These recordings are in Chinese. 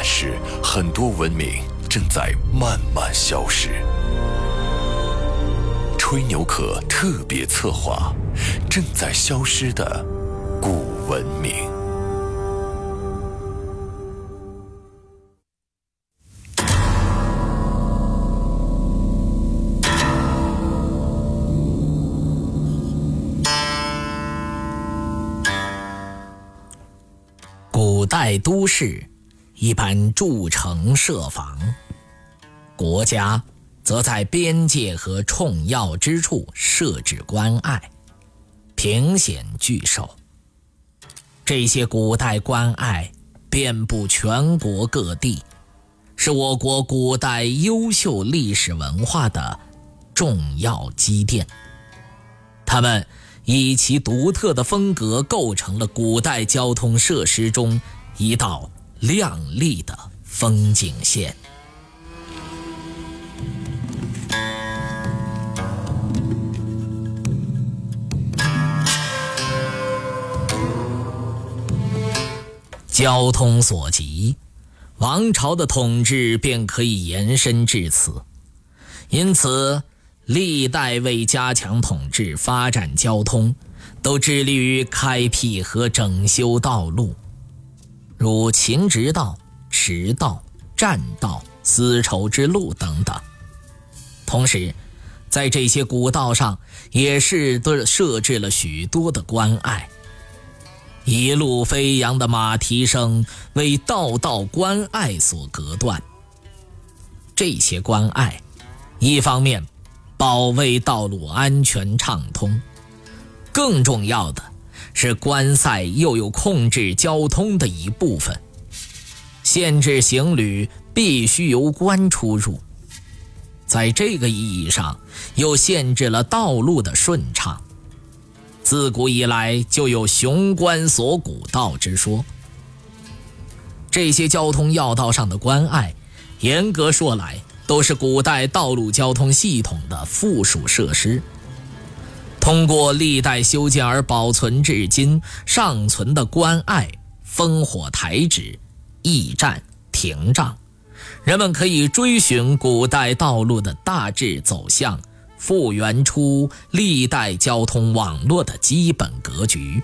但是，很多文明正在慢慢消失。吹牛壳特别策划：正在消失的古文明。古代都市。一般筑城设防，国家则在边界和重要之处设置关隘，凭险据守。这些古代关隘遍布全国各地，是我国古代优秀历史文化的重要积淀。它们以其独特的风格，构成了古代交通设施中一道。亮丽的风景线。交通所及，王朝的统治便可以延伸至此。因此，历代为加强统治、发展交通，都致力于开辟和整修道路。如秦直道、驰道、栈道、丝绸之路等等。同时，在这些古道上也是都设置了许多的关隘。一路飞扬的马蹄声为道道关隘所隔断。这些关隘，一方面保卫道路安全畅通，更重要的。是关塞又有控制交通的一部分，限制行旅必须由关出入，在这个意义上又限制了道路的顺畅。自古以来就有“雄关锁古道”之说。这些交通要道上的关隘，严格说来都是古代道路交通系统的附属设施。通过历代修建而保存至今尚存的关隘、烽火台址、驿站、亭障，人们可以追寻古代道路的大致走向，复原出历代交通网络的基本格局。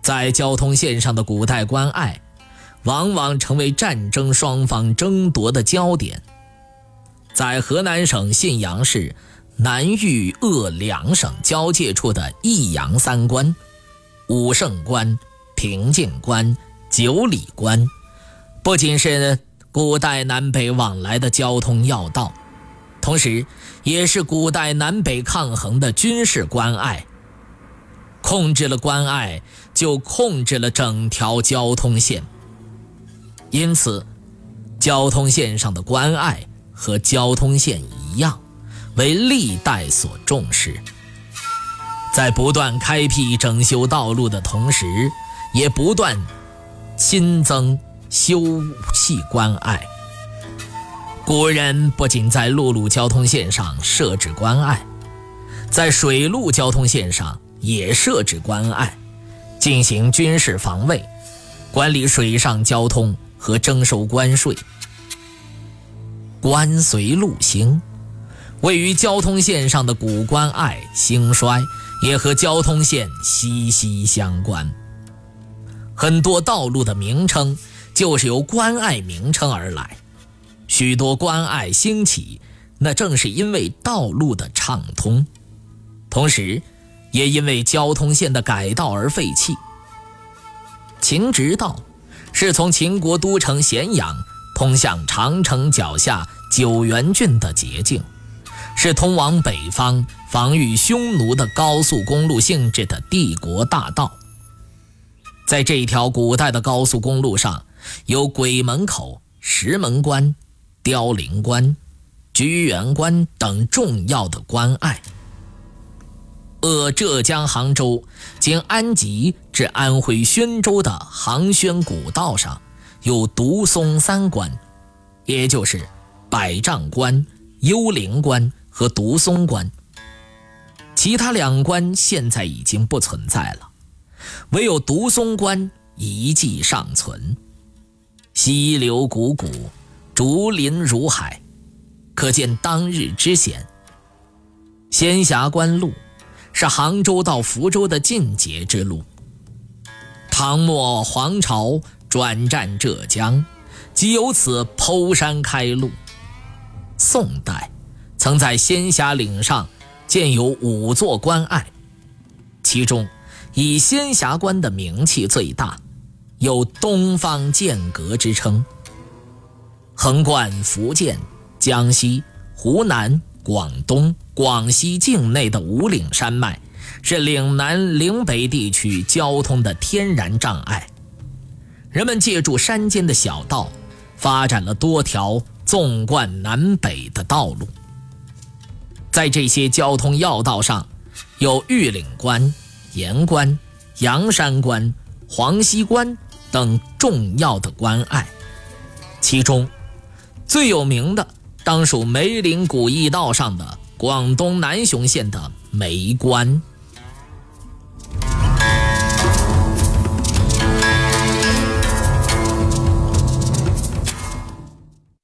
在交通线上的古代关隘，往往成为战争双方争夺的焦点。在河南省信阳市。南豫鄂两省交界处的益阳三关、武胜关、平静关、九里关，不仅是古代南北往来的交通要道，同时也是古代南北抗衡的军事关隘。控制了关隘，就控制了整条交通线。因此，交通线上的关隘和交通线一样。为历代所重视，在不断开辟整修道路的同时，也不断新增修葺关隘。古人不仅在陆路交通线上设置关隘，在水陆交通线上也设置关隘，进行军事防卫，管理水上交通和征收关税。关随路兴。位于交通线上的古关隘兴衰，也和交通线息息相关。很多道路的名称就是由关隘名称而来。许多关隘兴起，那正是因为道路的畅通，同时，也因为交通线的改道而废弃。秦直道是从秦国都城咸阳通向长城脚下九原郡的捷径。是通往北方防御匈奴的高速公路性质的帝国大道。在这条古代的高速公路上，有鬼门口、石门关、凋零关、居元关等重要的关隘。鄂浙江杭州经安吉至安徽宣州的杭宣古道上，有独松三关，也就是百丈关、幽灵关和独松关。其他两关现在已经不存在了，唯有独松关遗迹尚存。溪流汩汩，竹林如海，可见当日之险。仙霞关路。是杭州到福州的进阶之路。唐末黄巢转战浙江，即由此剖山开路。宋代曾在仙霞岭上建有五座关隘，其中以仙霞关的名气最大，有“东方剑阁”之称。横贯福建、江西、湖南。广东、广西境内的五岭山脉，是岭南、岭北地区交通的天然障碍。人们借助山间的小道，发展了多条纵贯南北的道路。在这些交通要道上，有玉岭关、盐关、阳山关、黄溪关等重要的关隘，其中最有名的。当属梅岭古驿道上的广东南雄县的梅关。